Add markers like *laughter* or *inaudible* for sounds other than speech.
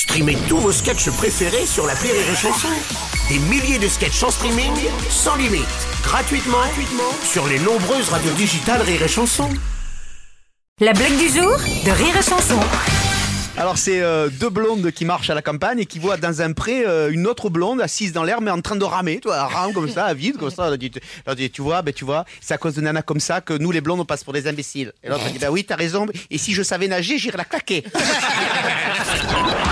Streamez tous vos sketchs préférés sur la Rire et Chanson. Des milliers de sketchs en streaming, sans limite, gratuitement, gratuitement sur les nombreuses radios digitales Rire et Chanson. La blague du jour de Rire et Chanson. Alors c'est euh, deux blondes qui marchent à la campagne et qui voient dans un pré euh, une autre blonde assise dans l'air mais en train de ramer, tu vois, elle rame comme ça, à vide comme ça. Elle dit, elle dit, tu vois, ben tu vois, c'est à cause de nana comme ça que nous les blondes on passe pour des imbéciles. Et l'autre dit bah oui t'as raison. Et si je savais nager j'irais la claquer. *laughs*